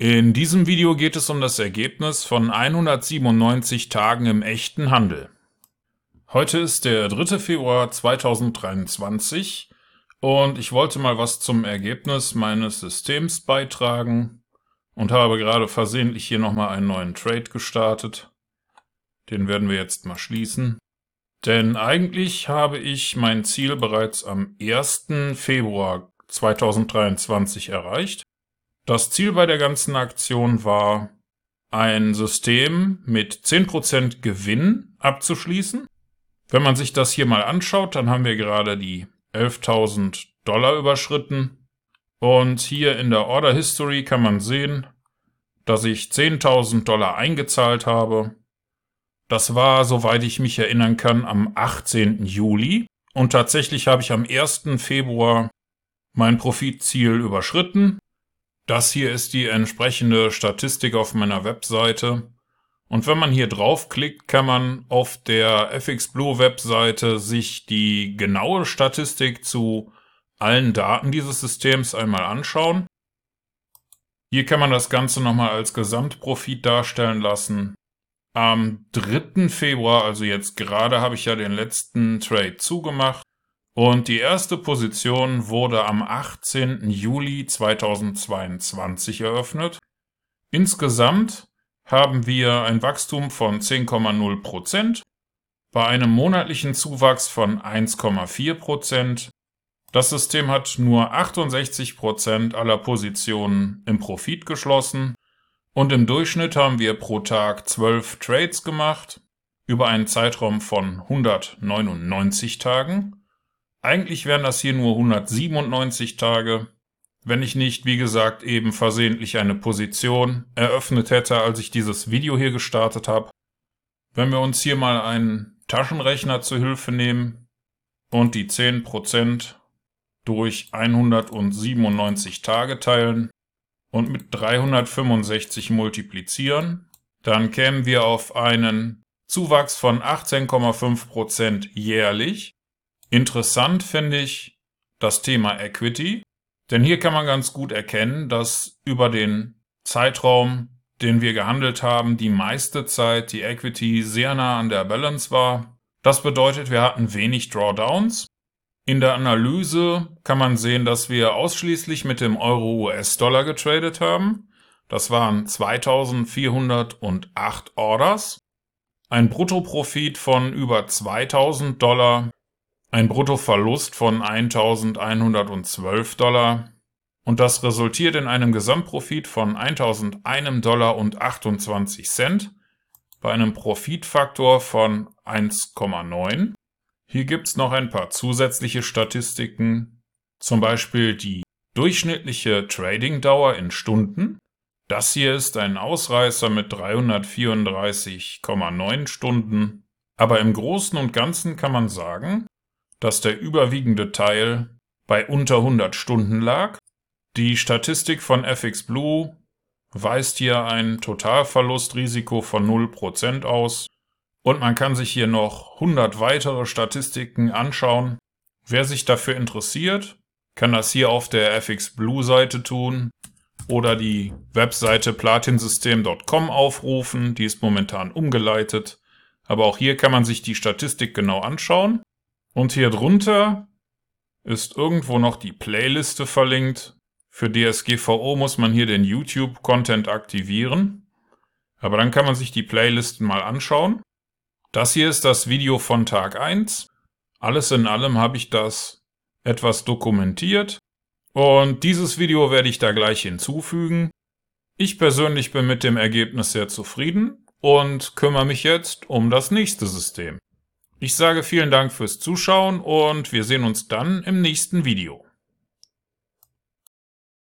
In diesem Video geht es um das Ergebnis von 197 Tagen im echten Handel. Heute ist der 3. Februar 2023 und ich wollte mal was zum Ergebnis meines Systems beitragen und habe gerade versehentlich hier nochmal einen neuen Trade gestartet. Den werden wir jetzt mal schließen. Denn eigentlich habe ich mein Ziel bereits am 1. Februar 2023 erreicht. Das Ziel bei der ganzen Aktion war, ein System mit 10% Gewinn abzuschließen. Wenn man sich das hier mal anschaut, dann haben wir gerade die 11.000 Dollar überschritten. Und hier in der Order History kann man sehen, dass ich 10.000 Dollar eingezahlt habe das war, soweit ich mich erinnern kann, am 18. Juli. Und tatsächlich habe ich am 1. Februar mein Profitziel überschritten. Das hier ist die entsprechende Statistik auf meiner Webseite. Und wenn man hier draufklickt, kann man auf der FX Blue Webseite sich die genaue Statistik zu allen Daten dieses Systems einmal anschauen. Hier kann man das Ganze nochmal als Gesamtprofit darstellen lassen. Am 3. Februar, also jetzt gerade, habe ich ja den letzten Trade zugemacht. Und die erste Position wurde am 18. Juli 2022 eröffnet. Insgesamt haben wir ein Wachstum von 10,0 Prozent bei einem monatlichen Zuwachs von 1,4 Prozent. Das System hat nur 68 Prozent aller Positionen im Profit geschlossen und im Durchschnitt haben wir pro Tag 12 Trades gemacht, über einen Zeitraum von 199 Tagen. Eigentlich wären das hier nur 197 Tage, wenn ich nicht, wie gesagt, eben versehentlich eine Position eröffnet hätte, als ich dieses Video hier gestartet habe. Wenn wir uns hier mal einen Taschenrechner zur Hilfe nehmen und die 10% durch 197 Tage teilen, und mit 365 multiplizieren, dann kämen wir auf einen Zuwachs von 18,5% jährlich. Interessant finde ich das Thema Equity, denn hier kann man ganz gut erkennen, dass über den Zeitraum, den wir gehandelt haben, die meiste Zeit die Equity sehr nah an der Balance war. Das bedeutet, wir hatten wenig Drawdowns in der Analyse kann man sehen, dass wir ausschließlich mit dem Euro-US-Dollar getradet haben. Das waren 2408 Orders, ein Bruttoprofit von über 2000 Dollar, ein Bruttoverlust von 1112 Dollar. Und das resultiert in einem Gesamtprofit von 1001 Dollar und 28 Cent bei einem Profitfaktor von 1,9 hier gibt's noch ein paar zusätzliche Statistiken, zum Beispiel die durchschnittliche Trading-Dauer in Stunden. Das hier ist ein Ausreißer mit 334,9 Stunden, aber im Großen und Ganzen kann man sagen, dass der überwiegende Teil bei unter 100 Stunden lag. Die Statistik von FX Blue weist hier ein Totalverlustrisiko von 0% aus und man kann sich hier noch 100 weitere Statistiken anschauen. Wer sich dafür interessiert, kann das hier auf der FX Blue Seite tun oder die Webseite platinsystem.com aufrufen. Die ist momentan umgeleitet. Aber auch hier kann man sich die Statistik genau anschauen. Und hier drunter ist irgendwo noch die Playliste verlinkt. Für DSGVO muss man hier den YouTube-Content aktivieren. Aber dann kann man sich die Playlisten mal anschauen. Das hier ist das Video von Tag 1. Alles in allem habe ich das etwas dokumentiert und dieses Video werde ich da gleich hinzufügen. Ich persönlich bin mit dem Ergebnis sehr zufrieden und kümmere mich jetzt um das nächste System. Ich sage vielen Dank fürs Zuschauen und wir sehen uns dann im nächsten Video.